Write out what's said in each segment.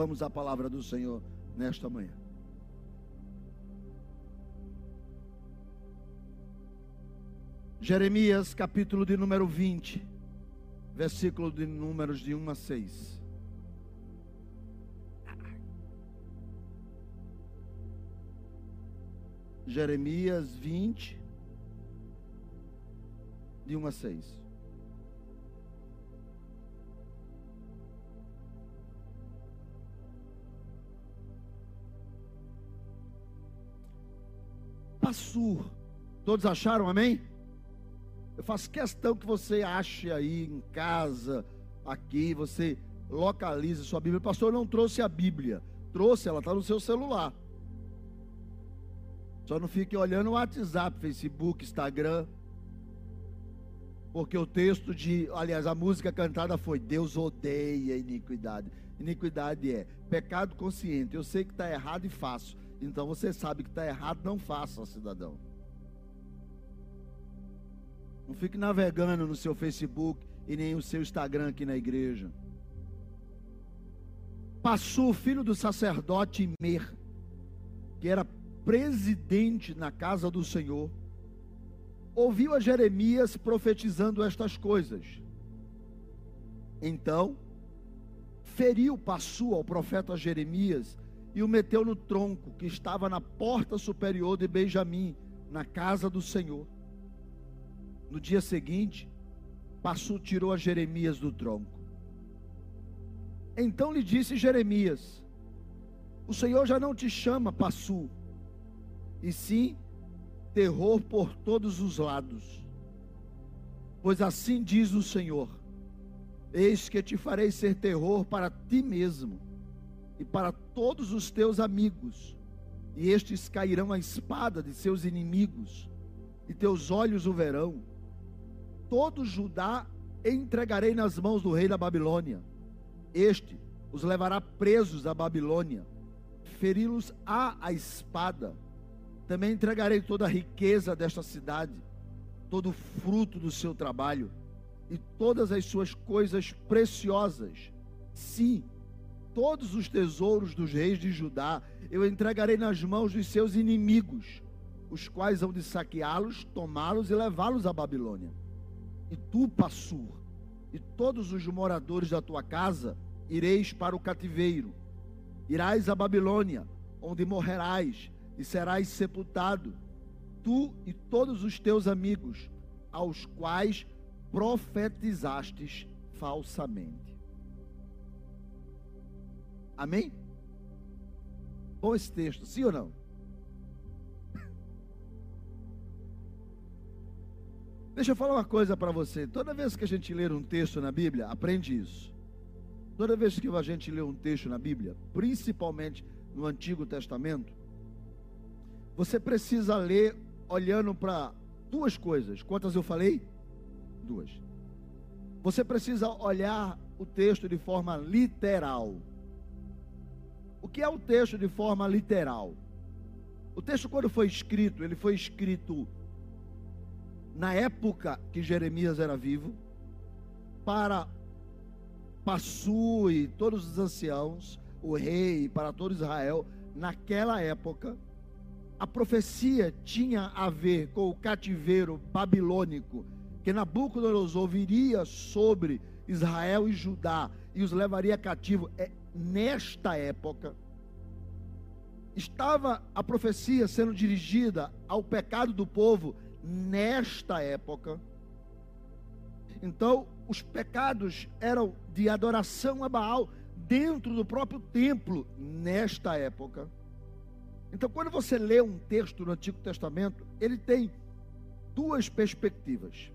Vamos à palavra do Senhor nesta manhã. Jeremias, capítulo de número 20, versículo de números de 1 a 6. Jeremias 20, de 1 a 6. Passur. Todos acharam, amém? Eu faço questão que você ache aí em casa, aqui, você localize sua Bíblia. Pastor não trouxe a Bíblia, trouxe, ela está no seu celular. Só não fique olhando o WhatsApp, Facebook, Instagram. Porque o texto de, aliás, a música cantada foi Deus odeia iniquidade. Iniquidade é pecado consciente. Eu sei que está errado e faço. Então você sabe que está errado, não faça, cidadão. Não fique navegando no seu Facebook e nem o seu Instagram aqui na igreja. Passou o filho do sacerdote Mer, que era presidente na casa do Senhor, ouviu a Jeremias profetizando estas coisas. Então, feriu Passu ao profeta Jeremias e o meteu no tronco que estava na porta superior de Benjamim, na casa do Senhor. No dia seguinte, Passu tirou a Jeremias do tronco. Então lhe disse Jeremias: O Senhor já não te chama Passu, e sim terror por todos os lados. Pois assim diz o Senhor: Eis que te farei ser terror para ti mesmo e para todos os teus amigos, e estes cairão a espada de seus inimigos, e teus olhos o verão todo Judá entregarei nas mãos do rei da Babilônia. Este os levará presos à Babilônia, feri-los a a espada. Também entregarei toda a riqueza desta cidade, todo o fruto do seu trabalho e todas as suas coisas preciosas. Sim, todos os tesouros dos reis de Judá eu entregarei nas mãos dos seus inimigos, os quais hão de saqueá-los, tomá-los e levá-los à Babilônia e tu, Passur, e todos os moradores da tua casa, ireis para o cativeiro. Irás à Babilônia, onde morrerás e serás sepultado, tu e todos os teus amigos, aos quais profetizastes falsamente. Amém? Bom esse texto, sim ou não? Deixa eu falar uma coisa para você. Toda vez que a gente ler um texto na Bíblia, aprende isso. Toda vez que a gente lê um texto na Bíblia, principalmente no Antigo Testamento, você precisa ler olhando para duas coisas. Quantas eu falei? Duas. Você precisa olhar o texto de forma literal. O que é o texto de forma literal? O texto, quando foi escrito, ele foi escrito na época que Jeremias era vivo, para Passu e todos os anciãos, o rei, para todo Israel, naquela época, a profecia tinha a ver com o cativeiro babilônico que Nabucodonosor viria sobre Israel e Judá e os levaria cativo. É nesta época estava a profecia sendo dirigida ao pecado do povo nesta época. Então, os pecados eram de adoração a Baal dentro do próprio templo nesta época. Então, quando você lê um texto no Antigo Testamento, ele tem duas perspectivas.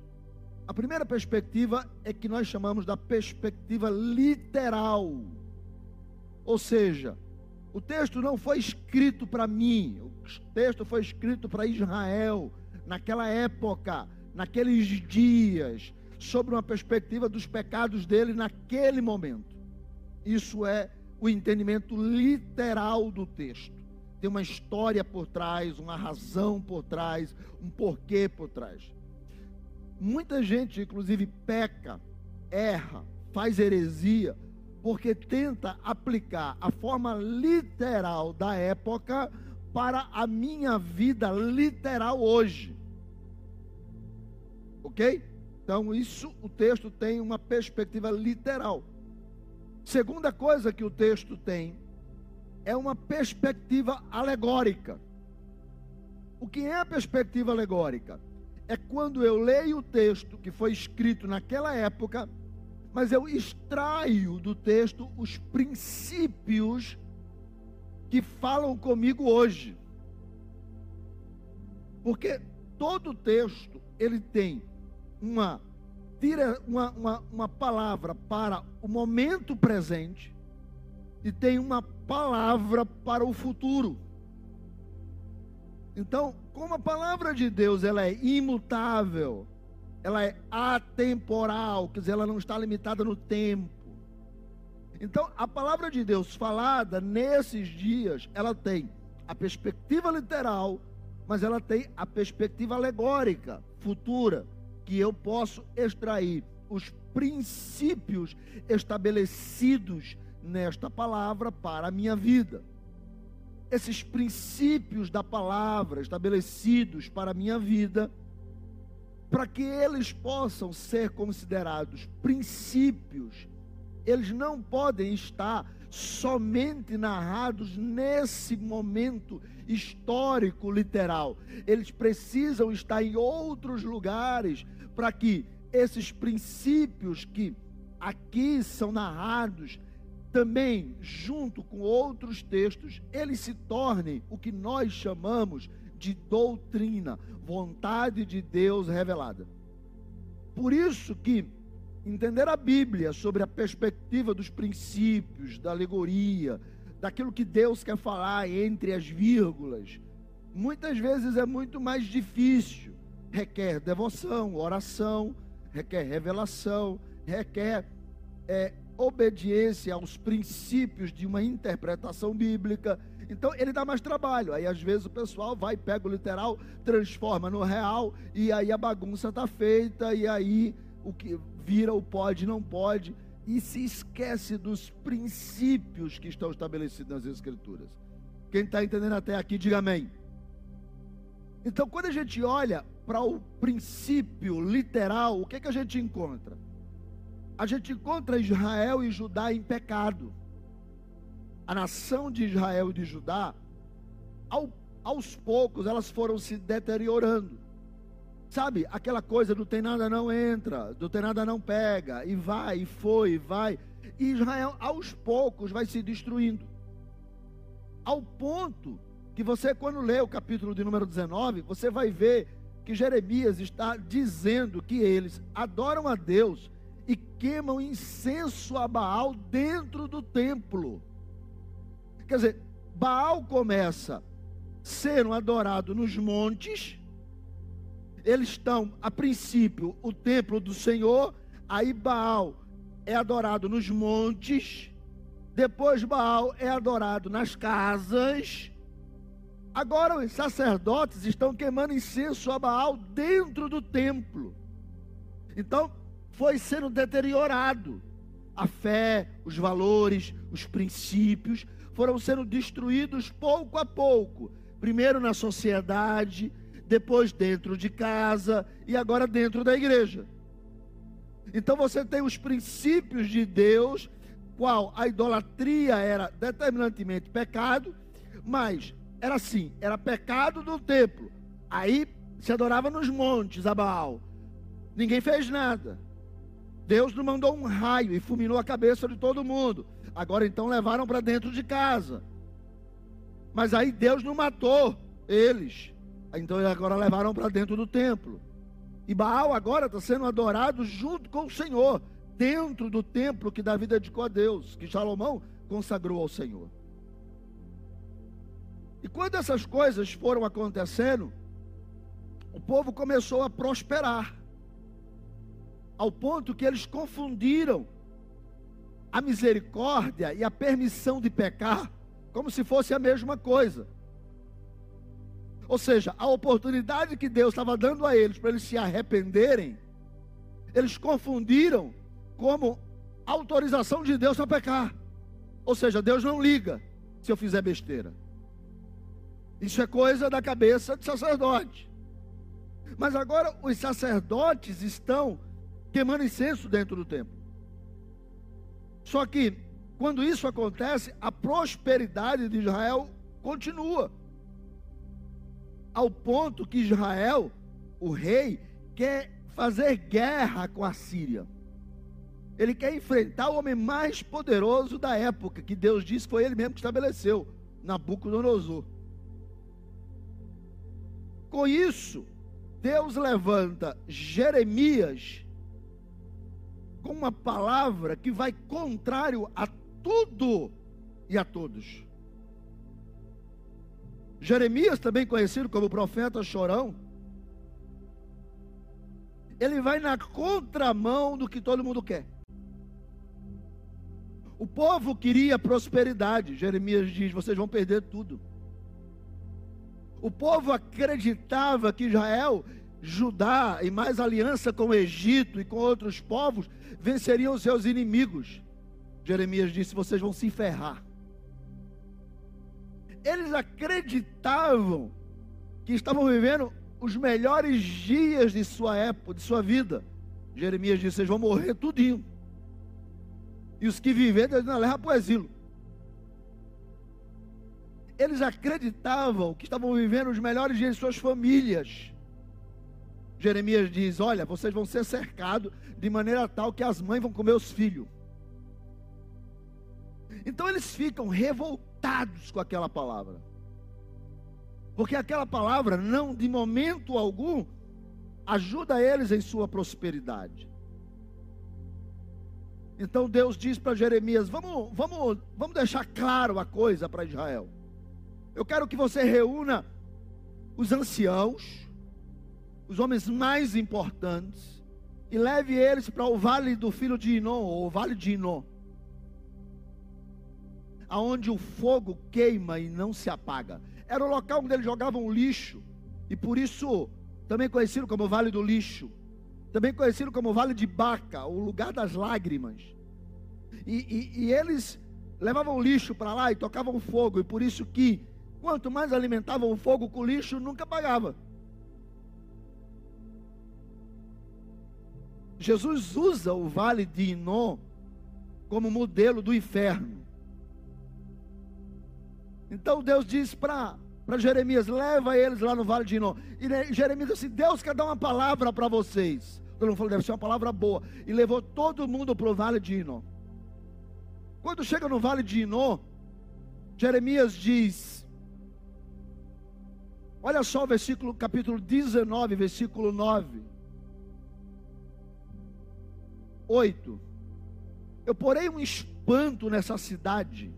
A primeira perspectiva é que nós chamamos da perspectiva literal. Ou seja, o texto não foi escrito para mim, o texto foi escrito para Israel naquela época, naqueles dias, sobre uma perspectiva dos pecados dele naquele momento. Isso é o entendimento literal do texto. Tem uma história por trás, uma razão por trás, um porquê por trás. Muita gente, inclusive, peca, erra, faz heresia, porque tenta aplicar a forma literal da época para a minha vida literal hoje. Ok? Então, isso, o texto tem uma perspectiva literal. Segunda coisa que o texto tem é uma perspectiva alegórica. O que é a perspectiva alegórica? É quando eu leio o texto que foi escrito naquela época mas eu extraio do texto os princípios que falam comigo hoje. Porque todo texto ele tem uma, uma, uma, uma palavra para o momento presente e tem uma palavra para o futuro. Então, como a palavra de Deus ela é imutável, ela é atemporal, quer dizer, ela não está limitada no tempo. Então, a palavra de Deus falada nesses dias, ela tem a perspectiva literal, mas ela tem a perspectiva alegórica, futura, que eu posso extrair os princípios estabelecidos nesta palavra para a minha vida. Esses princípios da palavra estabelecidos para a minha vida, para que eles possam ser considerados princípios, eles não podem estar somente narrados nesse momento histórico literal. Eles precisam estar em outros lugares para que esses princípios que aqui são narrados também junto com outros textos, eles se tornem o que nós chamamos de doutrina, vontade de Deus revelada. Por isso que entender a Bíblia sobre a perspectiva dos princípios, da alegoria, daquilo que Deus quer falar entre as vírgulas, muitas vezes é muito mais difícil. Requer devoção, oração, requer revelação, requer é, obediência aos princípios de uma interpretação bíblica então ele dá mais trabalho. Aí às vezes o pessoal vai, pega o literal, transforma no real, e aí a bagunça está feita, e aí o que vira o pode não pode, e se esquece dos princípios que estão estabelecidos nas Escrituras. Quem está entendendo até aqui, diga amém. Então, quando a gente olha para o princípio literal, o que, que a gente encontra? A gente encontra Israel e Judá em pecado a nação de Israel e de Judá, ao, aos poucos elas foram se deteriorando. Sabe, aquela coisa do tem nada não entra, do tem nada não pega, e vai, e foi, e vai. E Israel aos poucos vai se destruindo. Ao ponto que você, quando lê o capítulo de número 19, você vai ver que Jeremias está dizendo que eles adoram a Deus e queimam incenso a Baal dentro do templo. Quer dizer, Baal começa sendo adorado nos montes. Eles estão, a princípio, o templo do Senhor. Aí Baal é adorado nos montes. Depois Baal é adorado nas casas. Agora os sacerdotes estão queimando incenso a Baal dentro do templo. Então, foi sendo deteriorado a fé, os valores, os princípios, foram sendo destruídos pouco a pouco. Primeiro na sociedade, depois dentro de casa e agora dentro da igreja. Então você tem os princípios de Deus, qual a idolatria era determinantemente pecado, mas era assim, era pecado do templo. Aí se adorava nos montes a Baal. Ninguém fez nada. Deus não mandou um raio e fulminou a cabeça de todo mundo. Agora então levaram para dentro de casa. Mas aí Deus não matou eles. Então agora levaram para dentro do templo. E Baal agora está sendo adorado junto com o Senhor, dentro do templo que Davi dedicou a Deus, que Salomão consagrou ao Senhor. E quando essas coisas foram acontecendo, o povo começou a prosperar, ao ponto que eles confundiram a misericórdia e a permissão de pecar como se fosse a mesma coisa. Ou seja, a oportunidade que Deus estava dando a eles para eles se arrependerem, eles confundiram como autorização de Deus para pecar. Ou seja, Deus não liga se eu fizer besteira. Isso é coisa da cabeça de sacerdote. Mas agora os sacerdotes estão queimando incenso dentro do templo. Só que, quando isso acontece, a prosperidade de Israel continua. Ao ponto que Israel, o rei, quer fazer guerra com a Síria. Ele quer enfrentar o homem mais poderoso da época, que Deus disse foi ele mesmo que estabeleceu, Nabucodonosor. Com isso, Deus levanta Jeremias com uma palavra que vai contrário a tudo e a todos. Jeremias, também conhecido como profeta chorão, ele vai na contramão do que todo mundo quer. O povo queria prosperidade. Jeremias diz: vocês vão perder tudo. O povo acreditava que Israel Judá e mais aliança com o Egito e com outros povos venceriam seus inimigos. Jeremias disse: vocês vão se ferrar. Eles acreditavam que estavam vivendo os melhores dias de sua época, de sua vida. Jeremias disse: vocês vão morrer tudinho. E os que viverem, Deus não leva para o exílio. Eles acreditavam que estavam vivendo os melhores dias de suas famílias. Jeremias diz: Olha, vocês vão ser cercados de maneira tal que as mães vão comer os filhos. Então eles ficam revoltados com aquela palavra. Porque aquela palavra não, de momento algum, ajuda eles em sua prosperidade. Então Deus diz para Jeremias: vamos, vamos, vamos deixar claro a coisa para Israel. Eu quero que você reúna os anciãos, os homens mais importantes, e leve eles para o vale do filho de Inon, ou o vale de Inon, aonde o fogo queima e não se apaga. Era o local onde eles jogavam lixo, e por isso também conhecido como Vale do Lixo, também conhecido como Vale de Baca, o lugar das lágrimas. E, e, e eles levavam lixo para lá e tocavam fogo, e por isso que quanto mais alimentavam o fogo com lixo, nunca apagava. Jesus usa o vale de Inon como modelo do inferno. Então Deus diz para Jeremias: leva eles lá no vale de Inon. E Jeremias disse: Deus quer dar uma palavra para vocês. Todo mundo falou: deve ser uma palavra boa. E levou todo mundo para o vale de Inon. Quando chega no vale de Inon, Jeremias diz: Olha só o versículo, capítulo 19, versículo 9. 8. Eu porei um espanto nessa cidade,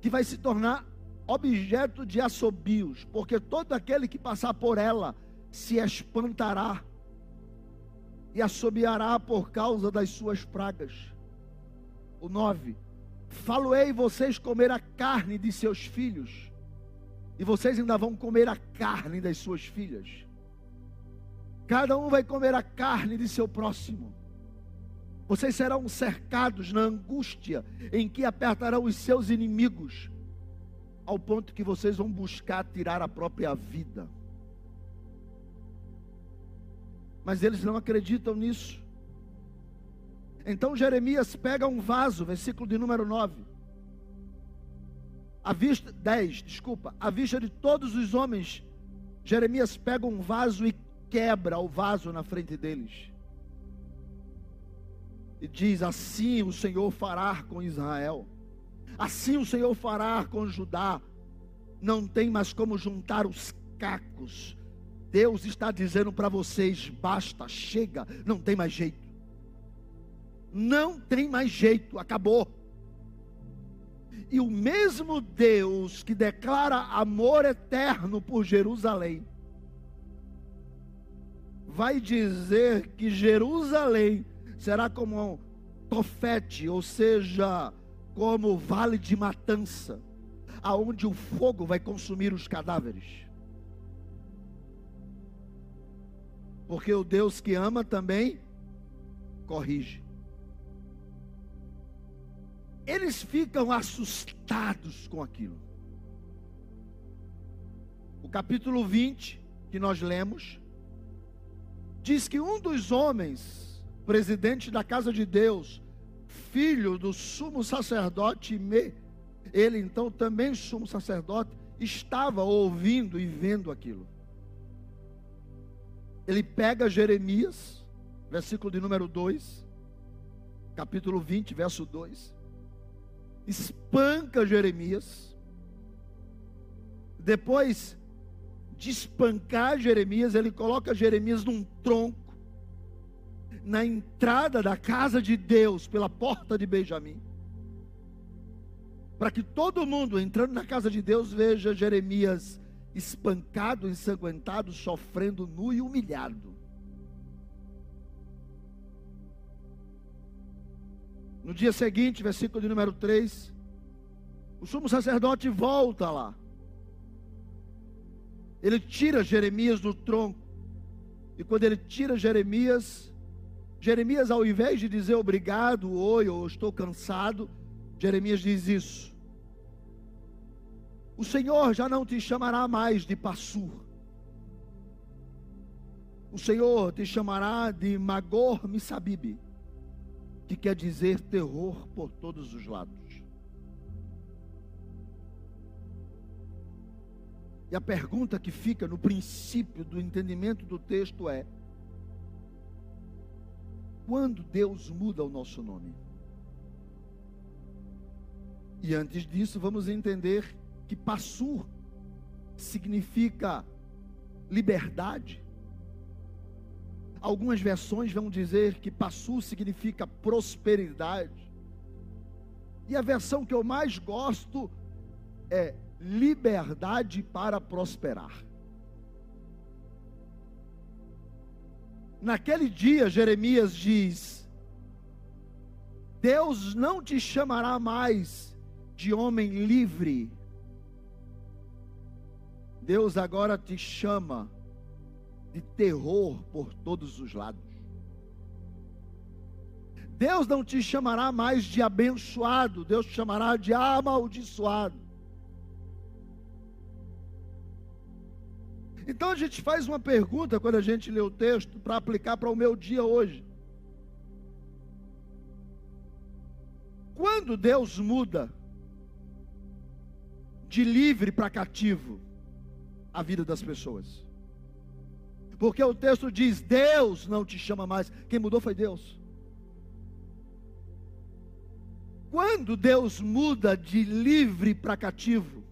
que vai se tornar objeto de assobios, porque todo aquele que passar por ela se espantará e assobiará por causa das suas pragas. O 9. Faloei vocês comer a carne de seus filhos, e vocês ainda vão comer a carne das suas filhas. Cada um vai comer a carne de seu próximo. Vocês serão cercados na angústia em que apertarão os seus inimigos, ao ponto que vocês vão buscar tirar a própria vida. Mas eles não acreditam nisso. Então Jeremias pega um vaso, versículo de número 9. A vista 10, desculpa, a vista de todos os homens, Jeremias pega um vaso e quebra o vaso na frente deles. E diz: Assim o Senhor fará com Israel, assim o Senhor fará com Judá. Não tem mais como juntar os cacos. Deus está dizendo para vocês: basta, chega, não tem mais jeito. Não tem mais jeito, acabou. E o mesmo Deus que declara amor eterno por Jerusalém, vai dizer que Jerusalém será como um tofete, ou seja, como vale de matança, aonde o fogo vai consumir os cadáveres. Porque o Deus que ama também corrige. eles ficam assustados com aquilo. O capítulo 20, que nós lemos, diz que um dos homens, presidente da casa de Deus, filho do sumo sacerdote, ele então também sumo sacerdote, estava ouvindo e vendo aquilo. Ele pega Jeremias, versículo de número 2, capítulo 20, verso 2, espanca Jeremias, depois de espancar Jeremias, ele coloca Jeremias num tronco, na entrada da casa de Deus, pela porta de Benjamim, para que todo mundo entrando na casa de Deus veja Jeremias espancado, ensanguentado, sofrendo nu e humilhado. No dia seguinte, versículo de número 3, o sumo sacerdote volta lá. Ele tira Jeremias do tronco. E quando ele tira Jeremias, Jeremias, ao invés de dizer obrigado, oi, ou estou cansado, Jeremias diz isso. O Senhor já não te chamará mais de Passur. O Senhor te chamará de Magor Missabibe, que quer dizer terror por todos os lados. E a pergunta que fica no princípio do entendimento do texto é: quando Deus muda o nosso nome? E antes disso, vamos entender que Passur significa liberdade. Algumas versões vão dizer que Passur significa prosperidade. E a versão que eu mais gosto é liberdade para prosperar. Naquele dia, Jeremias diz: Deus não te chamará mais de homem livre. Deus agora te chama de terror por todos os lados. Deus não te chamará mais de abençoado, Deus te chamará de amaldiçoado. Então a gente faz uma pergunta quando a gente lê o texto para aplicar para o meu dia hoje. Quando Deus muda de livre para cativo a vida das pessoas? Porque o texto diz: Deus não te chama mais. Quem mudou foi Deus. Quando Deus muda de livre para cativo,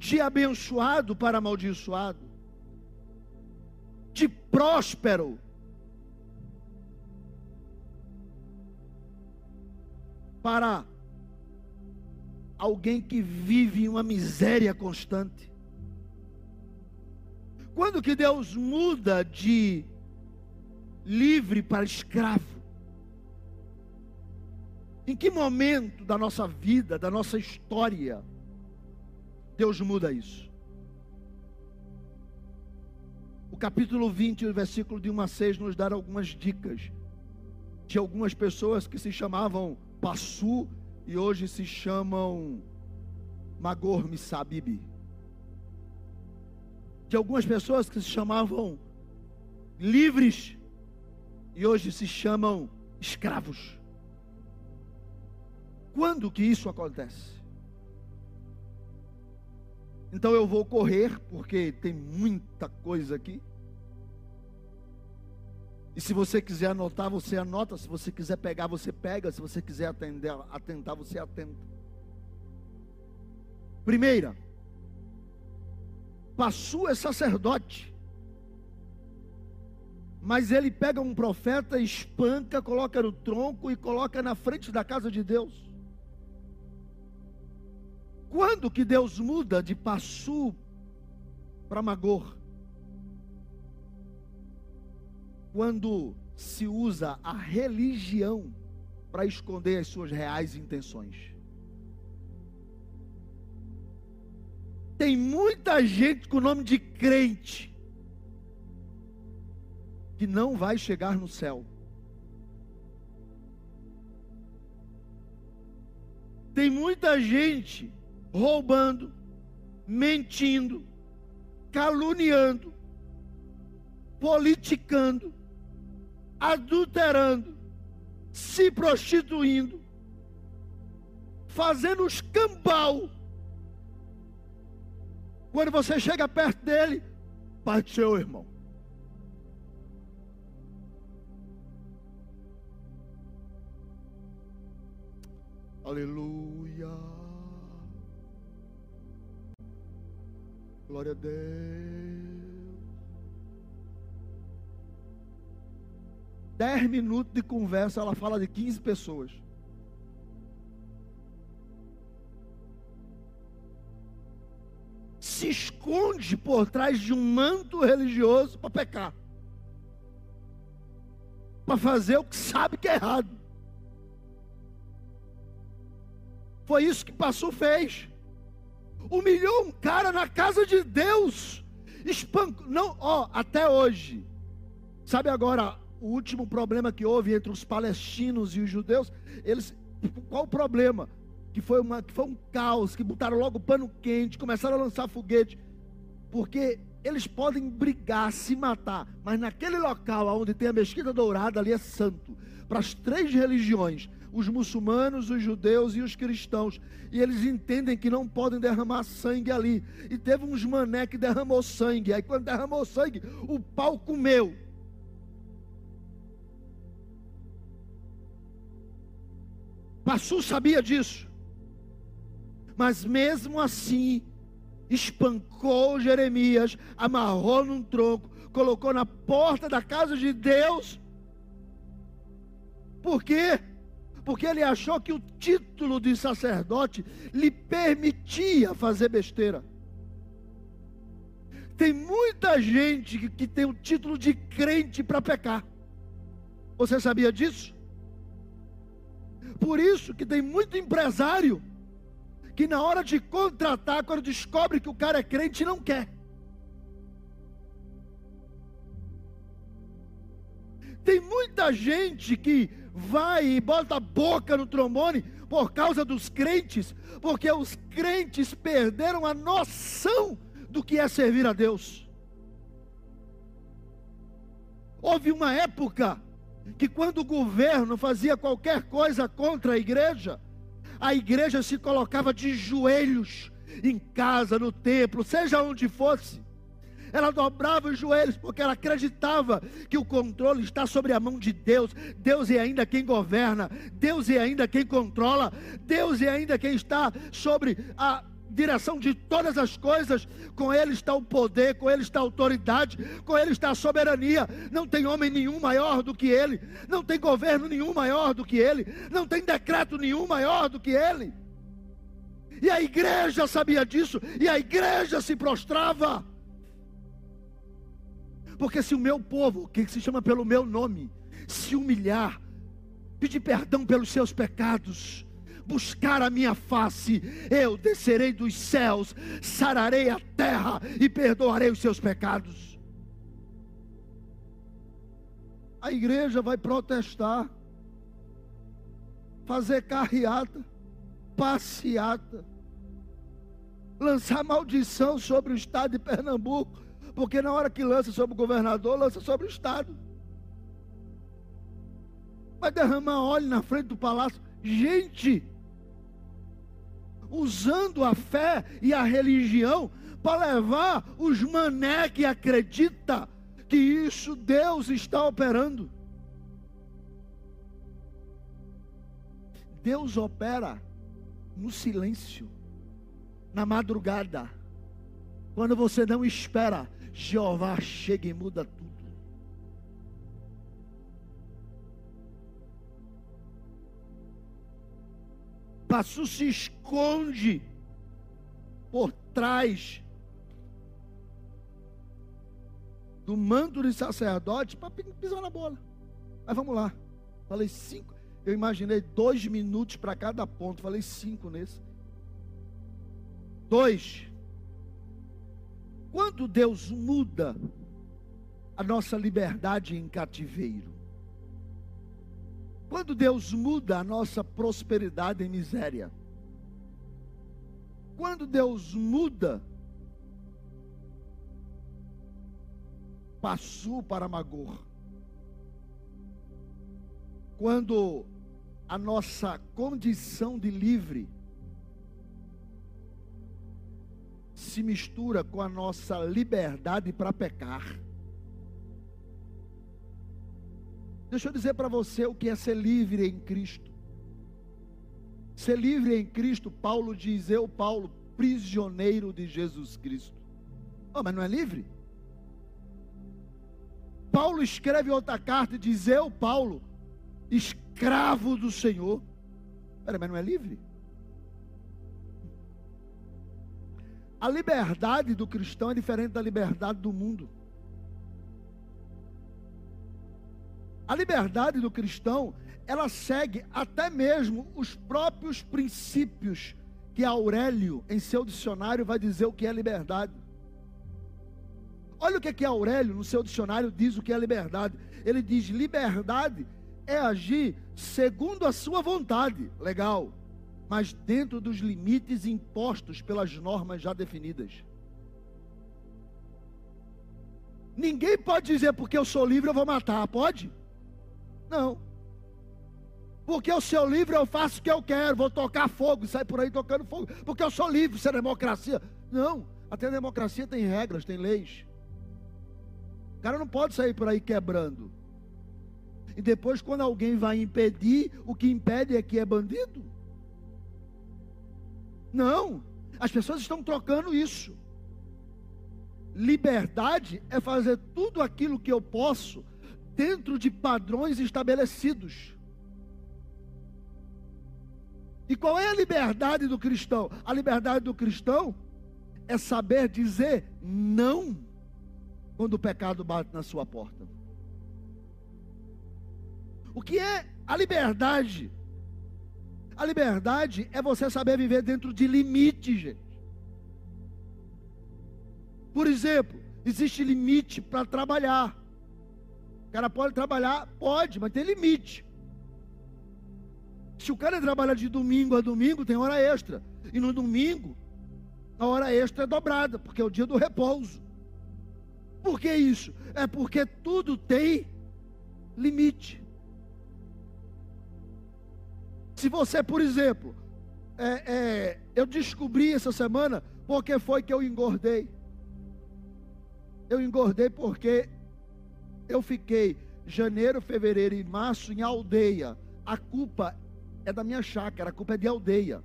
de abençoado para amaldiçoado, de próspero para alguém que vive uma miséria constante. Quando que Deus muda de livre para escravo? Em que momento da nossa vida, da nossa história, Deus muda isso. O capítulo 20, o versículo de 1 a 6, nos dá algumas dicas de algumas pessoas que se chamavam Passu e hoje se chamam Magor Missabibi. De algumas pessoas que se chamavam livres e hoje se chamam escravos. Quando que isso acontece? Então eu vou correr, porque tem muita coisa aqui. E se você quiser anotar, você anota. Se você quiser pegar, você pega. Se você quiser atender, atentar, você atenta. Primeira, Passu é sacerdote. Mas ele pega um profeta, espanca, coloca no tronco e coloca na frente da casa de Deus. Quando que Deus muda de Passu para Magor? Quando se usa a religião para esconder as suas reais intenções. Tem muita gente com o nome de crente que não vai chegar no céu. Tem muita gente roubando, mentindo, caluniando, politicando, adulterando, se prostituindo, fazendo escambau. Quando você chega perto dele, do seu irmão. Aleluia. Glória a Deus. Dez minutos de conversa, ela fala de 15 pessoas. Se esconde por trás de um manto religioso para pecar. Para fazer o que sabe que é errado. Foi isso que Passu fez. Humilhou um cara na casa de Deus. Espancou. Não, ó, até hoje. Sabe agora o último problema que houve entre os palestinos e os judeus? Eles, qual o problema? Que foi, uma, que foi um caos, que botaram logo pano quente, começaram a lançar foguete. Porque eles podem brigar, se matar, mas naquele local onde tem a mesquita dourada, ali é santo. Para as três religiões, os muçulmanos, os judeus e os cristãos. E eles entendem que não podem derramar sangue ali. E teve uns mané que derramou sangue. Aí quando derramou sangue, o pau comeu. Passu sabia disso. Mas mesmo assim, espancou Jeremias, amarrou num tronco, colocou na porta da casa de Deus. Por quê? porque ele achou que o título de sacerdote lhe permitia fazer besteira. Tem muita gente que, que tem o título de crente para pecar. Você sabia disso? Por isso que tem muito empresário que na hora de contratar, quando descobre que o cara é crente, não quer. Tem muita gente que vai e bota a boca no trombone por causa dos crentes, porque os crentes perderam a noção do que é servir a Deus. Houve uma época que, quando o governo fazia qualquer coisa contra a igreja, a igreja se colocava de joelhos em casa, no templo, seja onde fosse. Ela dobrava os joelhos, porque ela acreditava que o controle está sobre a mão de Deus. Deus é ainda quem governa, Deus é ainda quem controla, Deus é ainda quem está sobre a direção de todas as coisas, com Ele está o poder, com Ele está a autoridade, com Ele está a soberania. Não tem homem nenhum maior do que Ele, não tem governo nenhum maior do que Ele, não tem decreto nenhum maior do que Ele. E a igreja sabia disso, e a igreja se prostrava. Porque se o meu povo, que se chama pelo meu nome, se humilhar, pedir perdão pelos seus pecados, buscar a minha face, eu descerei dos céus, sararei a terra e perdoarei os seus pecados. A igreja vai protestar, fazer carreata, passeata, lançar maldição sobre o estado de Pernambuco, porque na hora que lança sobre o governador, lança sobre o Estado. Vai derramar óleo na frente do palácio. Gente, usando a fé e a religião para levar os mané que acredita que isso Deus está operando. Deus opera no silêncio, na madrugada, quando você não espera, Jeová chega e muda Passu se esconde por trás do manto de sacerdote para pisar na bola. Mas vamos lá. Falei cinco. Eu imaginei dois minutos para cada ponto. Falei cinco nesse. Dois. Quando Deus muda a nossa liberdade em cativeiro, quando Deus muda a nossa prosperidade em miséria, quando Deus muda, passou para Magor. Quando a nossa condição de livre se mistura com a nossa liberdade para pecar. Deixa eu dizer para você o que é ser livre em Cristo. Ser livre em Cristo, Paulo diz, eu, Paulo, prisioneiro de Jesus Cristo. Oh, mas não é livre? Paulo escreve outra carta e diz, eu, Paulo, escravo do Senhor. Pera, mas não é livre? A liberdade do cristão é diferente da liberdade do mundo. A liberdade do cristão, ela segue até mesmo os próprios princípios que Aurélio, em seu dicionário, vai dizer o que é liberdade. Olha o que é que Aurélio, no seu dicionário, diz o que é liberdade. Ele diz: liberdade é agir segundo a sua vontade. Legal mas dentro dos limites impostos pelas normas já definidas. Ninguém pode dizer porque eu sou livre eu vou matar, pode? Não. Porque eu sou livre eu faço o que eu quero, vou tocar fogo, sai por aí tocando fogo. Porque eu sou livre, isso é democracia. Não, até a democracia tem regras, tem leis. O cara não pode sair por aí quebrando. E depois, quando alguém vai impedir, o que impede é que é bandido. Não, as pessoas estão trocando isso. Liberdade é fazer tudo aquilo que eu posso dentro de padrões estabelecidos. E qual é a liberdade do cristão? A liberdade do cristão é saber dizer não quando o pecado bate na sua porta. O que é a liberdade? A liberdade é você saber viver dentro de limites, gente. Por exemplo, existe limite para trabalhar. O cara pode trabalhar? Pode, mas tem limite. Se o cara trabalha de domingo a domingo, tem hora extra. E no domingo, a hora extra é dobrada, porque é o dia do repouso. Por que isso? É porque tudo tem limite. Se você, por exemplo, é, é, eu descobri essa semana porque foi que eu engordei. Eu engordei porque eu fiquei janeiro, fevereiro e março em aldeia. A culpa é da minha chácara, a culpa é de aldeia.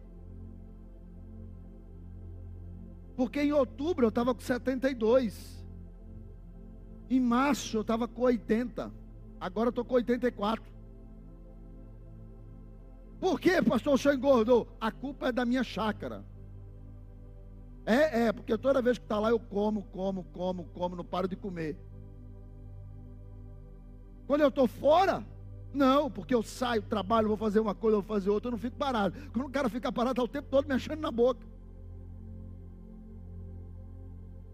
Porque em outubro eu estava com 72. Em março eu estava com 80. Agora eu estou com 84. Por que, pastor, o senhor engordou? A culpa é da minha chácara. É, é, porque toda vez que está lá eu como, como, como, como, não paro de comer. Quando eu estou fora, não, porque eu saio, trabalho, vou fazer uma coisa, vou fazer outra, eu não fico parado. Quando o cara fica parado, está o tempo todo mexendo na boca.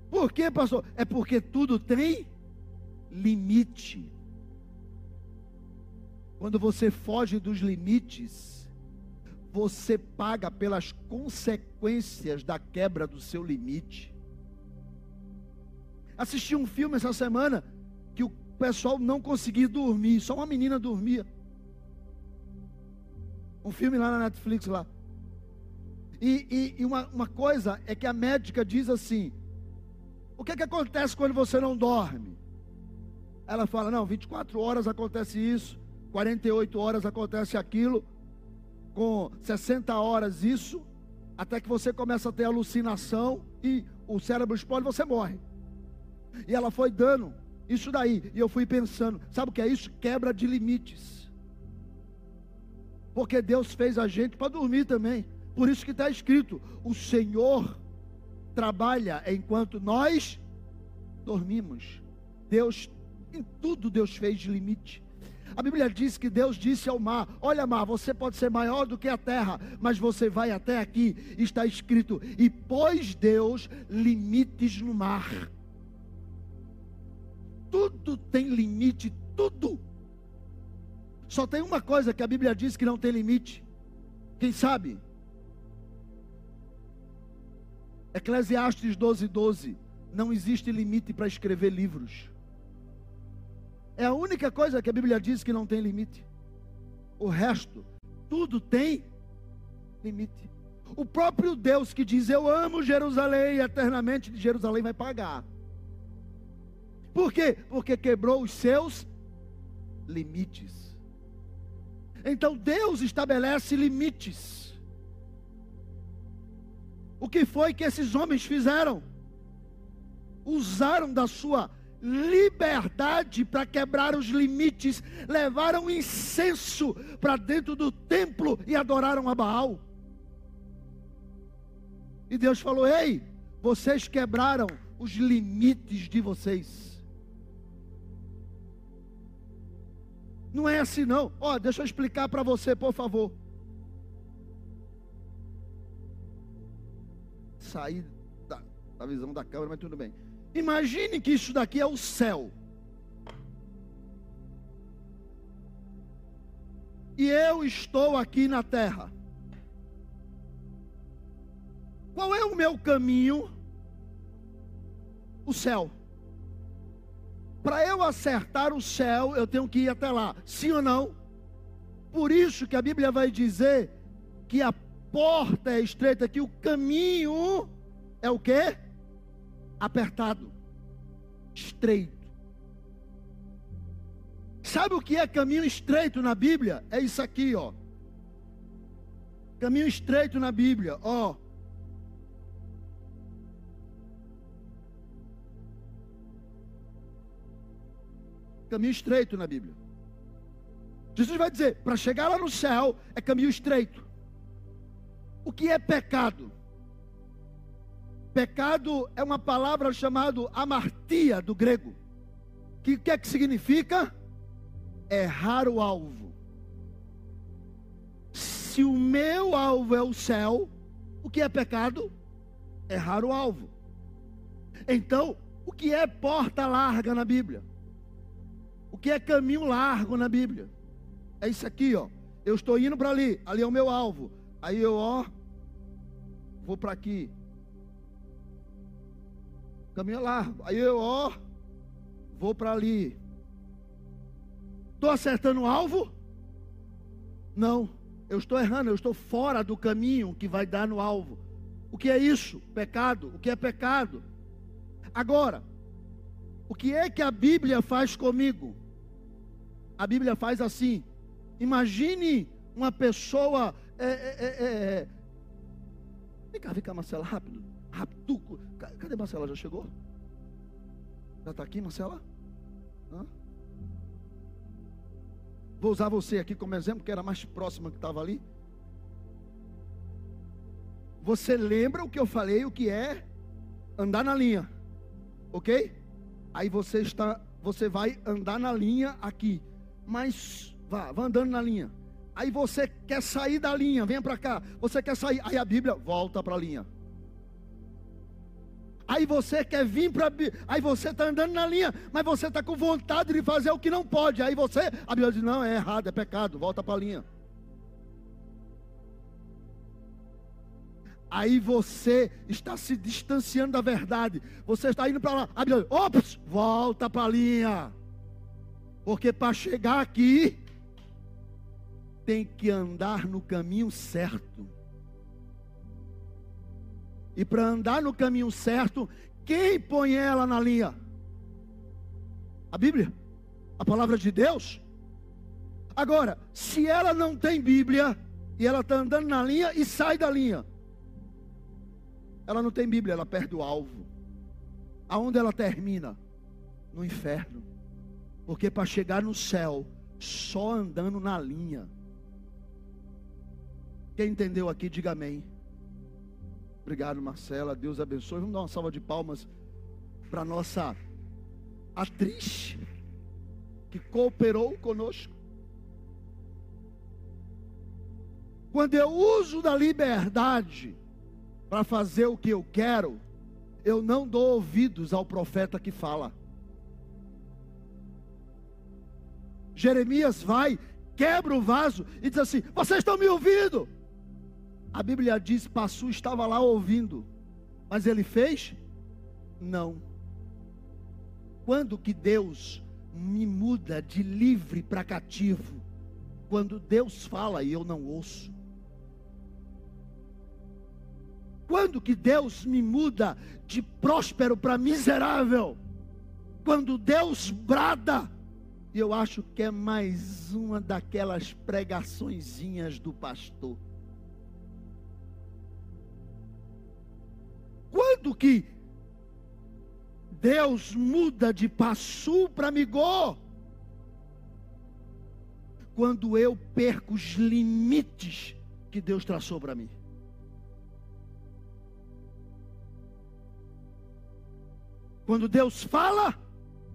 Por quê, pastor? É porque tudo tem limite. Quando você foge dos limites, você paga pelas consequências da quebra do seu limite. Assisti um filme essa semana que pessoal não conseguia dormir, só uma menina dormia. Um filme lá na Netflix lá. E, e, e uma, uma, coisa é que a médica diz assim: o que, é que acontece quando você não dorme? Ela fala: não, 24 horas acontece isso, 48 horas acontece aquilo com 60 horas isso, até que você começa a ter alucinação e o cérebro explode, você morre. E ela foi dando isso daí, e eu fui pensando, sabe o que é isso? Quebra de limites. Porque Deus fez a gente para dormir também. Por isso que está escrito: o Senhor trabalha enquanto nós dormimos. Deus, em tudo Deus fez de limite. A Bíblia diz que Deus disse ao mar: Olha, mar, você pode ser maior do que a terra, mas você vai até aqui. Está escrito: E pôs Deus limites no mar. Tudo tem limite, tudo. Só tem uma coisa que a Bíblia diz que não tem limite. Quem sabe? Eclesiastes 12, 12. Não existe limite para escrever livros. É a única coisa que a Bíblia diz que não tem limite. O resto, tudo tem limite. O próprio Deus que diz: Eu amo Jerusalém, eternamente de Jerusalém vai pagar. Por quê? Porque quebrou os seus limites. Então Deus estabelece limites. O que foi que esses homens fizeram? Usaram da sua liberdade para quebrar os limites, levaram incenso para dentro do templo e adoraram a Baal. E Deus falou: Ei, vocês quebraram os limites de vocês. Não é assim não. Ó, oh, deixa eu explicar para você, por favor. Sair da, da visão da câmera, mas tudo bem. Imagine que isso daqui é o céu. E eu estou aqui na terra. Qual é o meu caminho? O céu. Para eu acertar o céu, eu tenho que ir até lá. Sim ou não? Por isso que a Bíblia vai dizer que a porta é estreita, que o caminho é o quê? Apertado, estreito. Sabe o que é caminho estreito na Bíblia? É isso aqui, ó. Caminho estreito na Bíblia, ó. Caminho estreito na Bíblia. Jesus vai dizer: para chegar lá no céu é caminho estreito. O que é pecado? Pecado é uma palavra chamada amartia do grego. Que que é que significa? Errar o alvo. Se o meu alvo é o céu, o que é pecado? Errar o alvo. Então, o que é porta larga na Bíblia? O que é caminho largo na Bíblia? É isso aqui, ó. Eu estou indo para ali, ali é o meu alvo. Aí eu, ó, vou para aqui. Caminho é largo. Aí eu, ó, vou para ali. Estou acertando o alvo? Não, eu estou errando, eu estou fora do caminho que vai dar no alvo. O que é isso? Pecado. O que é pecado? Agora, o que é que a Bíblia faz comigo? A Bíblia faz assim. Imagine uma pessoa. É, é, é, é, vem cá, vem cá, Marcela, rápido. Rápido. Cadê Marcela? Já chegou? Já está aqui, Marcela? Hã? Vou usar você aqui como exemplo, que era mais próxima que estava ali. Você lembra o que eu falei, o que é andar na linha, ok? Aí você está, você vai andar na linha aqui, mas vá, vá andando na linha. Aí você quer sair da linha, venha para cá. Você quer sair, aí a Bíblia volta para a linha. Aí você quer vir para. Aí você está andando na linha, mas você está com vontade de fazer o que não pode. Aí você, a Bíblia diz: não, é errado, é pecado, volta para a linha. Aí você está se distanciando da verdade. Você está indo para lá. A Bíblia, ops, volta para a linha. Porque para chegar aqui, tem que andar no caminho certo. E para andar no caminho certo, quem põe ela na linha? A Bíblia, a palavra de Deus. Agora, se ela não tem Bíblia e ela está andando na linha e sai da linha, ela não tem Bíblia, ela perde o alvo. Aonde ela termina? No inferno. Porque para chegar no céu, só andando na linha. Quem entendeu aqui, diga amém. Obrigado, Marcela. Deus abençoe. Vamos dar uma salva de palmas para nossa atriz que cooperou conosco. Quando eu uso da liberdade para fazer o que eu quero, eu não dou ouvidos ao profeta que fala. Jeremias vai, quebra o vaso e diz assim: Vocês estão me ouvindo? A Bíblia diz: Passu estava lá ouvindo. Mas ele fez? Não. Quando que Deus me muda de livre para cativo? Quando Deus fala e eu não ouço. Quando que Deus me muda de próspero para miserável? Quando Deus brada, e eu acho que é mais uma daquelas pregaçõezinhas do pastor. Quando que Deus muda de passu para migô. Quando eu perco os limites que Deus traçou para mim. Quando Deus fala,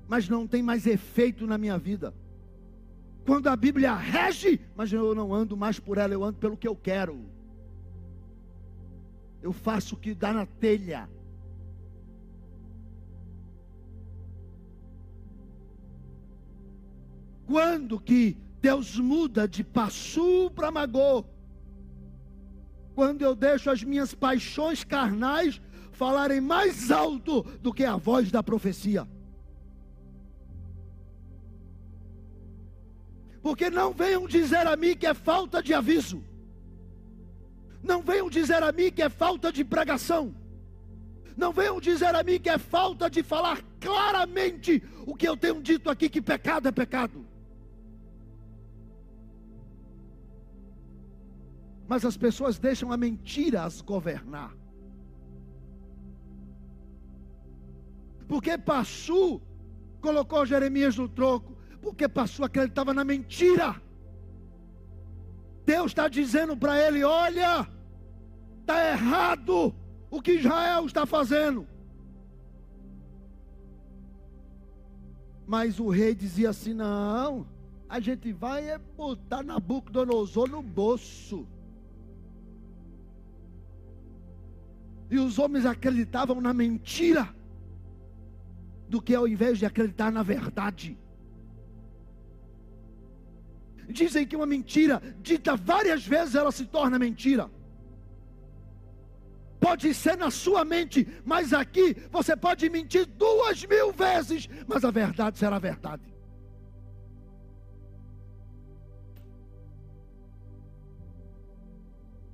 mas não tem mais efeito na minha vida. Quando a Bíblia rege, mas eu não ando mais por ela, eu ando pelo que eu quero. Eu faço o que dá na telha. Quando que Deus muda de Passu para Magô? Quando eu deixo as minhas paixões carnais falarem mais alto do que a voz da profecia. Porque não venham dizer a mim que é falta de aviso. Não venham dizer a mim que é falta de pregação. Não venham dizer a mim que é falta de falar claramente o que eu tenho dito aqui: que pecado é pecado. Mas as pessoas deixam a mentira as governar. Porque Passu colocou Jeremias no troco, porque Passu acreditava na mentira. Deus está dizendo para ele: olha, está errado o que Israel está fazendo. Mas o rei dizia assim: não, a gente vai é botar Nabucodonosor no bolso. E os homens acreditavam na mentira, do que ao invés de acreditar na verdade. Dizem que uma mentira dita várias vezes ela se torna mentira. Pode ser na sua mente, mas aqui você pode mentir duas mil vezes, mas a verdade será verdade.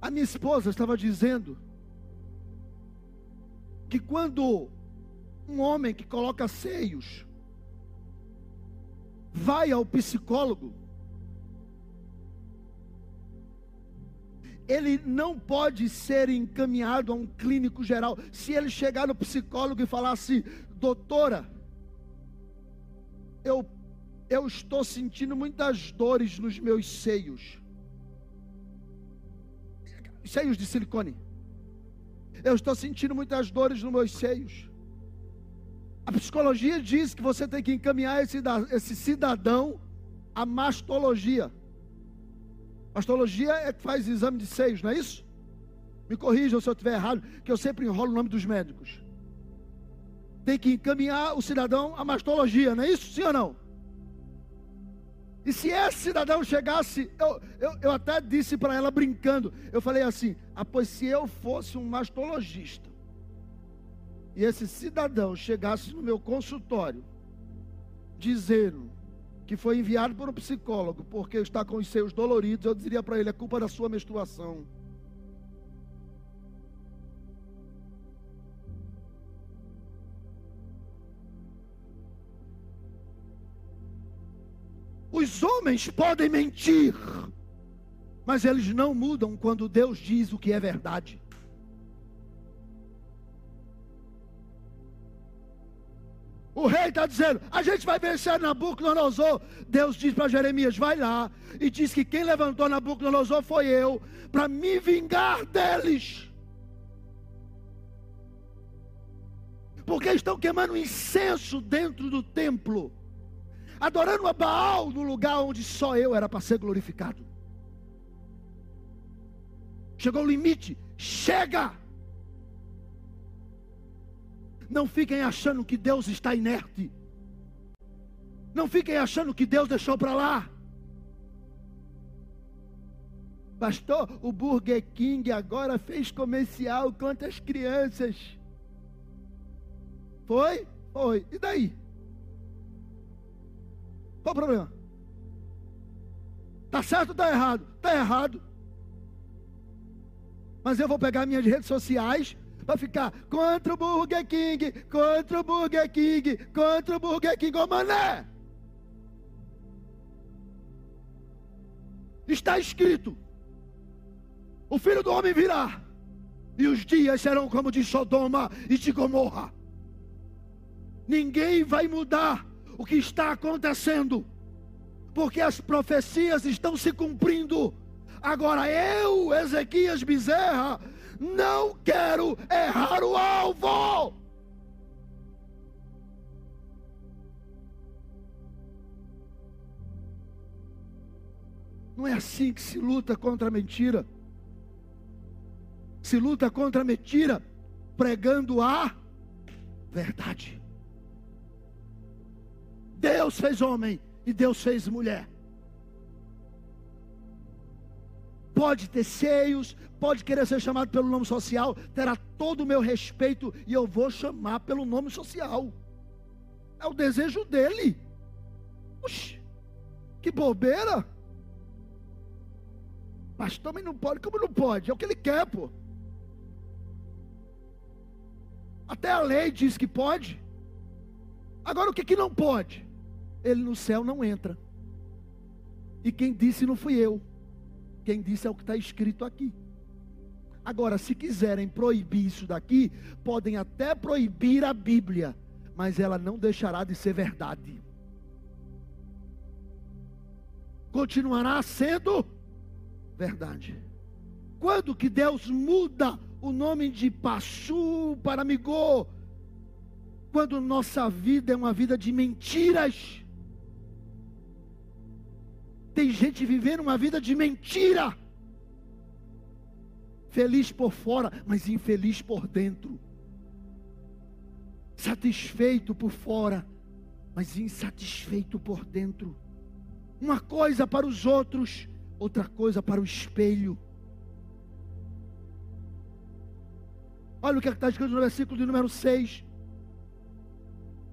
A minha esposa estava dizendo que quando um homem que coloca seios vai ao psicólogo, ele não pode ser encaminhado a um clínico geral. Se ele chegar no psicólogo e falar assim, doutora, eu, eu estou sentindo muitas dores nos meus seios. Seios de silicone. Eu estou sentindo muitas dores nos meus seios. A psicologia diz que você tem que encaminhar esse, esse cidadão à mastologia. Mastologia é que faz exame de seios, não é isso? Me corrijam se eu estiver errado, que eu sempre enrolo o nome dos médicos. Tem que encaminhar o cidadão à mastologia, não é isso? Sim ou não? E se esse cidadão chegasse, eu, eu, eu até disse para ela brincando, eu falei assim: ah, pois se eu fosse um mastologista, e esse cidadão chegasse no meu consultório, dizendo que foi enviado por um psicólogo porque está com os seios doloridos, eu diria para ele: é culpa da sua menstruação. Os homens podem mentir, mas eles não mudam quando Deus diz o que é verdade. O rei está dizendo: a gente vai vencer Nabucodonosor. Deus diz para Jeremias: vai lá e diz que quem levantou Nabucodonosor foi eu, para me vingar deles. Porque estão queimando incenso dentro do templo adorando a Baal no lugar onde só eu era para ser glorificado. Chegou o limite, chega! Não fiquem achando que Deus está inerte. Não fiquem achando que Deus deixou para lá. Pastor, o Burger King agora fez comercial contra as crianças. Foi? Foi. E daí? Qual o problema? Tá certo ou tá errado? Tá errado. Mas eu vou pegar minhas redes sociais ficar contra o Burger King, contra o Burger King, contra o Burger King, ô mané. Está escrito: o filho do homem virá, e os dias serão como de Sodoma e de Gomorra. Ninguém vai mudar o que está acontecendo, porque as profecias estão se cumprindo. Agora eu, Ezequias Bezerra, não quero errar o alvo. Não é assim que se luta contra a mentira. Se luta contra a mentira pregando a verdade. Deus fez homem e Deus fez mulher. Pode ter seios, pode querer ser chamado pelo nome social, terá todo o meu respeito e eu vou chamar pelo nome social. É o desejo dele. Oxi, que bobeira. Mas também não pode, como não pode? É o que ele quer, pô. Até a lei diz que pode. Agora o que, que não pode? Ele no céu não entra. E quem disse não fui eu. Quem disse é o que está escrito aqui. Agora, se quiserem proibir isso daqui, podem até proibir a Bíblia, mas ela não deixará de ser verdade. Continuará sendo verdade. Quando que Deus muda o nome de Pachu para Migô? Quando nossa vida é uma vida de mentiras. Tem gente vivendo uma vida de mentira. Feliz por fora, mas infeliz por dentro. Satisfeito por fora, mas insatisfeito por dentro. Uma coisa para os outros, outra coisa para o espelho. Olha o que é está escrito no versículo de número 6.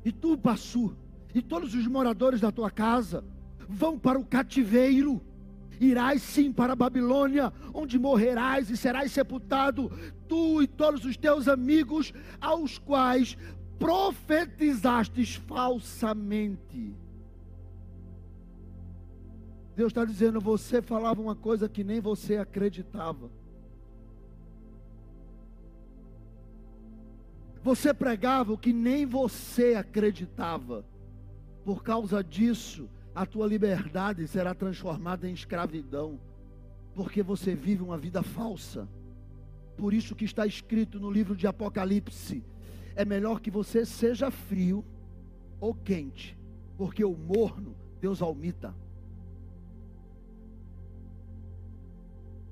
E tu, Passu, e todos os moradores da tua casa, vão para o cativeiro. Irás sim para a Babilônia, onde morrerás e serás sepultado, tu e todos os teus amigos, aos quais profetizastes falsamente. Deus está dizendo: você falava uma coisa que nem você acreditava. Você pregava o que nem você acreditava. Por causa disso, a tua liberdade será transformada em escravidão, porque você vive uma vida falsa. Por isso que está escrito no livro de Apocalipse: é melhor que você seja frio ou quente, porque o morno Deus almita.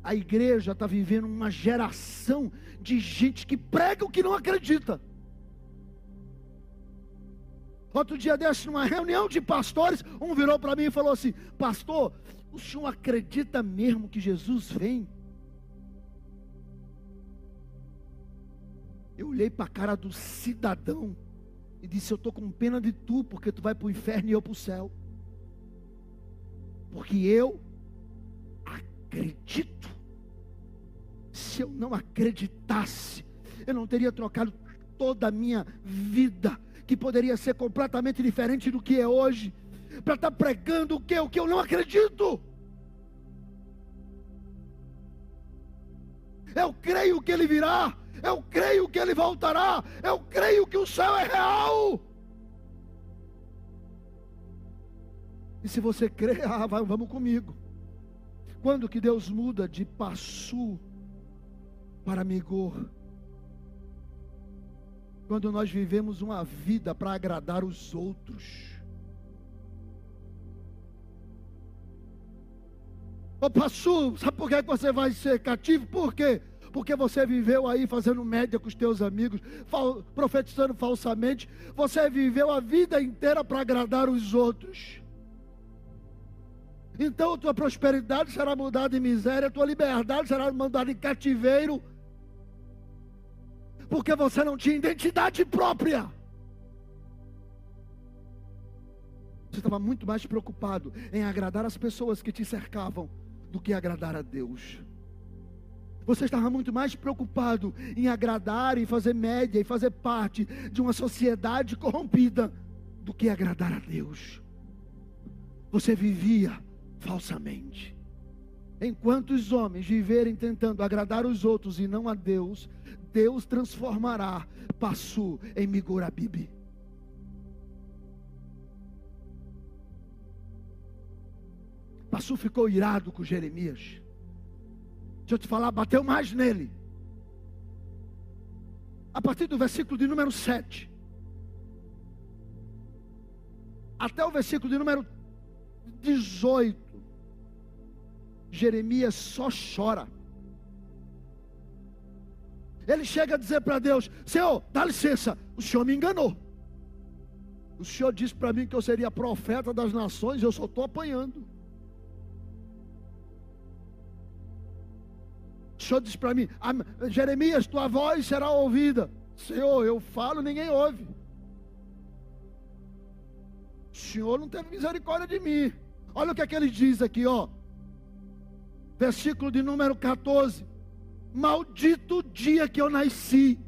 A igreja está vivendo uma geração de gente que prega o que não acredita. Outro dia desse, numa reunião de pastores, um virou para mim e falou assim: Pastor, o senhor acredita mesmo que Jesus vem? Eu olhei para a cara do cidadão e disse: Eu estou com pena de tu, porque tu vai para o inferno e eu para o céu. Porque eu acredito. Se eu não acreditasse, eu não teria trocado toda a minha vida que poderia ser completamente diferente do que é hoje, para estar tá pregando o que? O que eu não acredito. Eu creio que ele virá, eu creio que ele voltará, eu creio que o céu é real. E se você crê, ah, vamos comigo. Quando que Deus muda de Passu para Migor? Quando nós vivemos uma vida para agradar os outros. Ô pastor, sabe por que você vai ser cativo? Por quê? Porque você viveu aí fazendo média com os teus amigos, fal, profetizando falsamente. Você viveu a vida inteira para agradar os outros. Então tua prosperidade será mudada em miséria, tua liberdade será mandada em cativeiro porque você não tinha identidade própria. Você estava muito mais preocupado em agradar as pessoas que te cercavam do que agradar a Deus. Você estava muito mais preocupado em agradar e fazer média e fazer parte de uma sociedade corrompida do que agradar a Deus. Você vivia falsamente. Enquanto os homens viverem tentando agradar os outros e não a Deus, Deus transformará Passu em Migurabibi. Passu ficou irado com Jeremias. Deixa eu te falar, bateu mais nele. A partir do versículo de número 7. Até o versículo de número 18. Jeremias só chora. Ele chega a dizer para Deus: Senhor, dá licença, o Senhor me enganou. O Senhor disse para mim que eu seria profeta das nações, eu só estou apanhando. O Senhor disse para mim: Jeremias, tua voz será ouvida. Senhor, eu falo, ninguém ouve. O Senhor não teve misericórdia de mim. Olha o que é que ele diz aqui, ó. Versículo de número 14. Maldito dia que eu nasci.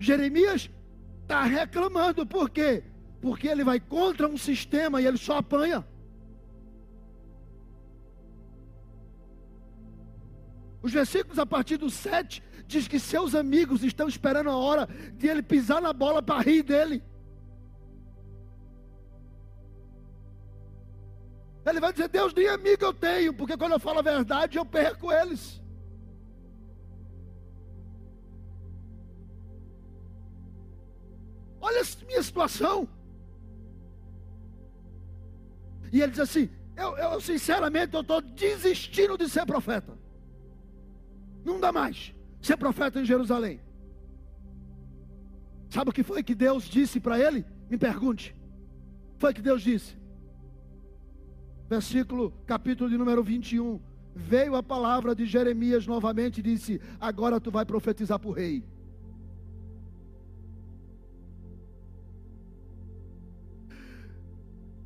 Jeremias está reclamando, por quê? Porque ele vai contra um sistema e ele só apanha. Os versículos a partir do 7 diz que seus amigos estão esperando a hora de ele pisar na bola para rir dele. Ele vai dizer: Deus, nem amigo eu tenho, porque quando eu falo a verdade eu perco eles. Olha a minha situação. E ele diz assim: Eu, eu sinceramente eu estou desistindo de ser profeta. Não dá mais ser profeta em Jerusalém. Sabe o que foi que Deus disse para ele? Me pergunte. Foi que Deus disse. Versículo, capítulo de número 21. Veio a palavra de Jeremias novamente e disse: Agora tu vai profetizar para o rei.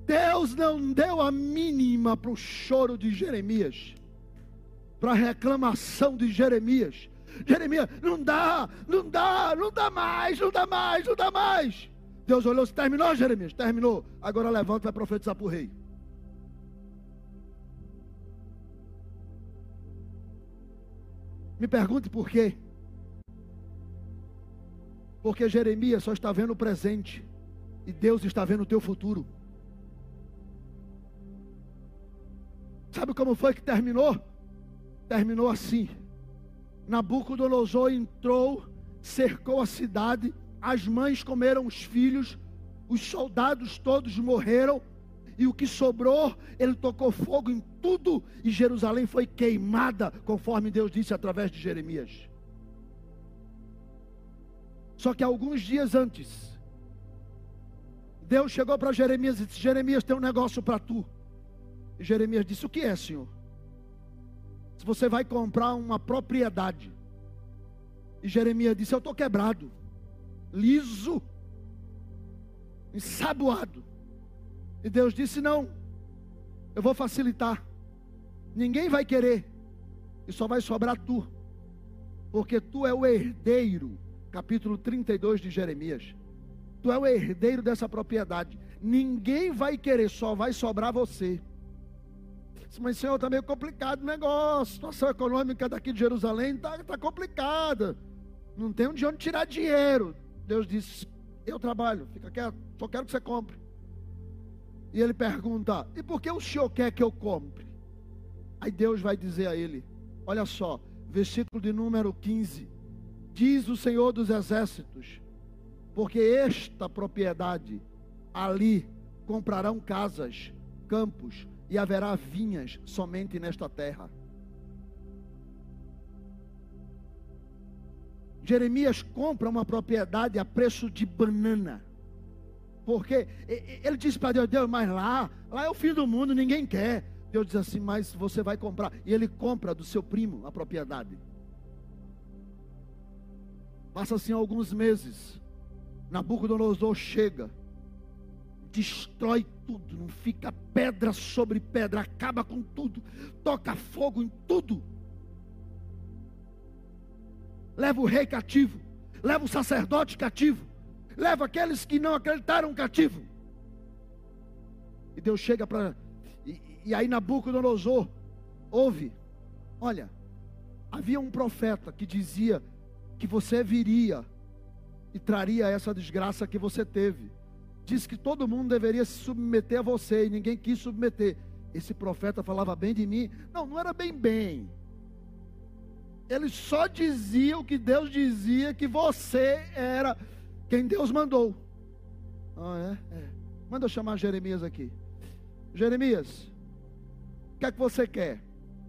Deus não deu a mínima para o choro de Jeremias para a reclamação de Jeremias. Jeremias, não dá, não dá, não dá mais, não dá mais, não dá mais. Deus olhou, se terminou, Jeremias? Terminou. Agora levanta e vai profetizar para o rei. Me pergunte por quê. Porque Jeremias só está vendo o presente e Deus está vendo o teu futuro. Sabe como foi que terminou? terminou assim: Nabucodonosor entrou, cercou a cidade, as mães comeram os filhos, os soldados todos morreram, e o que sobrou, ele tocou fogo em tudo, e Jerusalém foi queimada, conforme Deus disse através de Jeremias. Só que alguns dias antes, Deus chegou para Jeremias e disse: Jeremias, tem um negócio para tu. E Jeremias disse: O que é, Senhor? se você vai comprar uma propriedade. E Jeremias disse: Eu estou quebrado, liso, ensaboado. E Deus disse: Não, eu vou facilitar. Ninguém vai querer, e só vai sobrar tu, porque tu é o herdeiro. Capítulo 32 de Jeremias. Tu é o herdeiro dessa propriedade. Ninguém vai querer, só vai sobrar você. Mas, Senhor, está meio complicado o negócio. A situação econômica daqui de Jerusalém está tá complicada. Não tem de onde tirar dinheiro. Deus disse: Eu trabalho, fica quieto, só quero que você compre. E ele pergunta: E por que o senhor quer que eu compre? Aí Deus vai dizer a ele: Olha só, versículo de número 15: Diz o Senhor dos Exércitos, porque esta propriedade ali comprarão casas, campos, e haverá vinhas somente nesta terra. Jeremias compra uma propriedade a preço de banana. Porque ele disse para Deus, Deus, mas lá, lá é o fim do mundo, ninguém quer. Deus diz assim, mas você vai comprar. E ele compra do seu primo a propriedade. Passa assim alguns meses. Nabucodonosor chega destrói tudo, não fica pedra sobre pedra, acaba com tudo, toca fogo em tudo. Leva o rei cativo, leva o sacerdote cativo, leva aqueles que não acreditaram cativo. E Deus chega para. E, e aí Nabucodonosor ouve: olha, havia um profeta que dizia que você viria e traria essa desgraça que você teve. Diz que todo mundo deveria se submeter a você e ninguém quis submeter. Esse profeta falava bem de mim. Não, não era bem bem. Ele só dizia o que Deus dizia que você era quem Deus mandou. Ah, é? é. Manda eu chamar Jeremias aqui. Jeremias, o que é que você quer?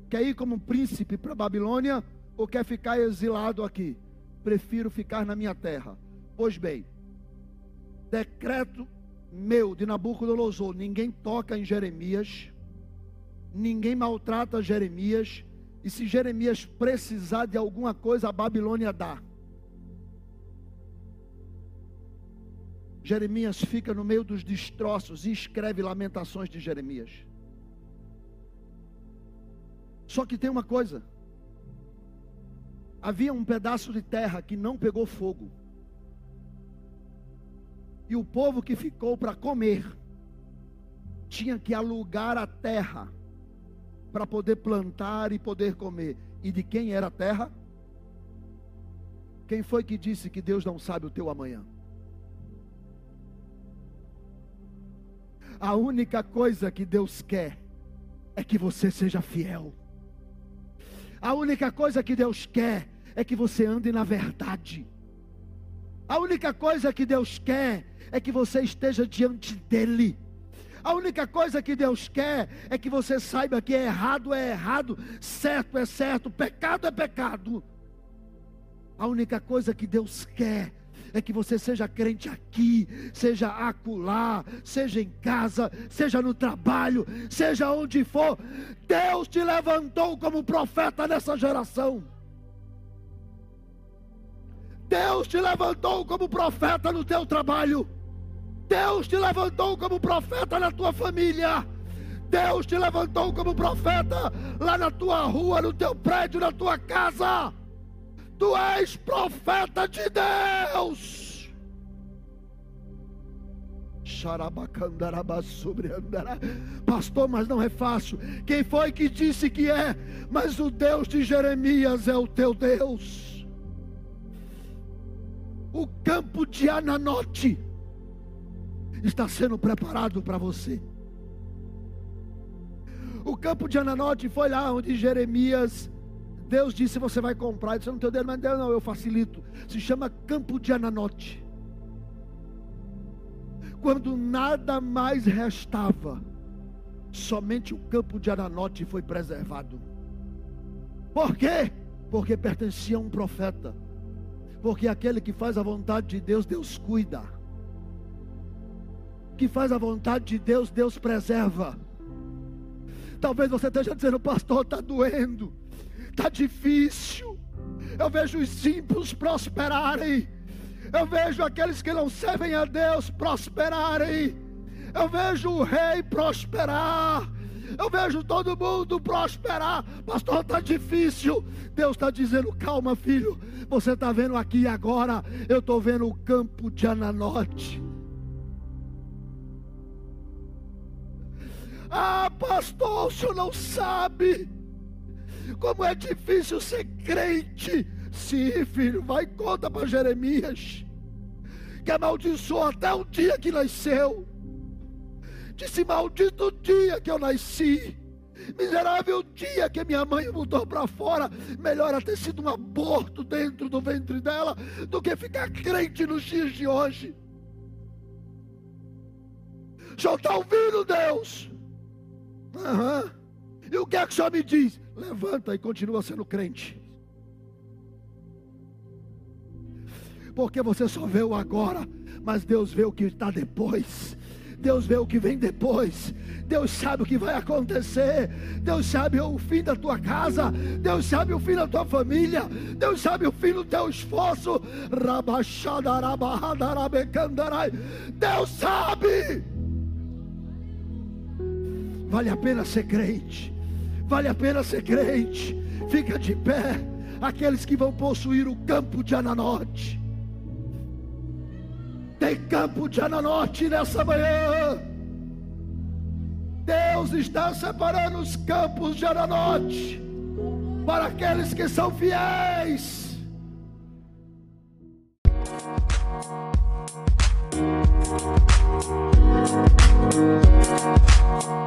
Quer ir como príncipe para Babilônia ou quer ficar exilado aqui? Prefiro ficar na minha terra. Pois bem, decreto meu de Nabucodonosor: ninguém toca em Jeremias, ninguém maltrata Jeremias, e se Jeremias precisar de alguma coisa, a Babilônia dá. Jeremias fica no meio dos destroços e escreve lamentações de Jeremias. Só que tem uma coisa: havia um pedaço de terra que não pegou fogo, e o povo que ficou para comer tinha que alugar a terra para poder plantar e poder comer. E de quem era a terra? Quem foi que disse que Deus não sabe o teu amanhã? A única coisa que Deus quer é que você seja fiel. A única coisa que Deus quer é que você ande na verdade. A única coisa que Deus quer é que você esteja diante dEle. A única coisa que Deus quer é que você saiba que é errado é errado, certo é certo, pecado é pecado. A única coisa que Deus quer é que você seja crente aqui, seja acolá, seja em casa, seja no trabalho, seja onde for. Deus te levantou como profeta nessa geração. Deus te levantou como profeta no teu trabalho. Deus te levantou como profeta na tua família. Deus te levantou como profeta lá na tua rua, no teu prédio, na tua casa. Tu és profeta de Deus. Pastor, mas não é fácil. Quem foi que disse que é? Mas o Deus de Jeremias é o teu Deus. O campo de Ananote está sendo preparado para você. O campo de Ananote foi lá onde Jeremias Deus disse: Você vai comprar. Eu disse: Não tenho dinheiro, mas Deus não, eu facilito. Se chama Campo de Ananote. Quando nada mais restava, somente o campo de Ananote foi preservado. Por quê? Porque pertencia a um profeta. Porque aquele que faz a vontade de Deus, Deus cuida. Que faz a vontade de Deus, Deus preserva. Talvez você esteja dizendo, pastor, está doendo está difícil. Eu vejo os ímpios prosperarem. Eu vejo aqueles que não servem a Deus prosperarem. Eu vejo o rei prosperar. Eu vejo todo mundo prosperar. Pastor, está difícil. Deus está dizendo: calma, filho. Você está vendo aqui agora. Eu estou vendo o campo de Ananote. Ah, pastor, o senhor não sabe. Como é difícil ser crente. Sim, filho, vai conta para Jeremias. Que amaldiçoou até o dia que nasceu. Disse: Maldito dia que eu nasci. Miserável dia que minha mãe botou para fora. Melhor ter sido um aborto dentro do ventre dela do que ficar crente nos dias de hoje. Já está ouvindo, Deus? Uhum. E o que é que o senhor me diz? Levanta e continua sendo crente. Porque você só vê o agora, mas Deus vê o que está depois. Deus vê o que vem depois. Deus sabe o que vai acontecer. Deus sabe o fim da tua casa. Deus sabe o fim da tua família. Deus sabe o fim do teu esforço. Deus sabe. Vale a pena ser crente. Vale a pena ser crente. Fica de pé. Aqueles que vão possuir o campo de Ananote. Tem campo de Ananote nessa manhã. Deus está separando os campos de Ananote para aqueles que são fiéis. Música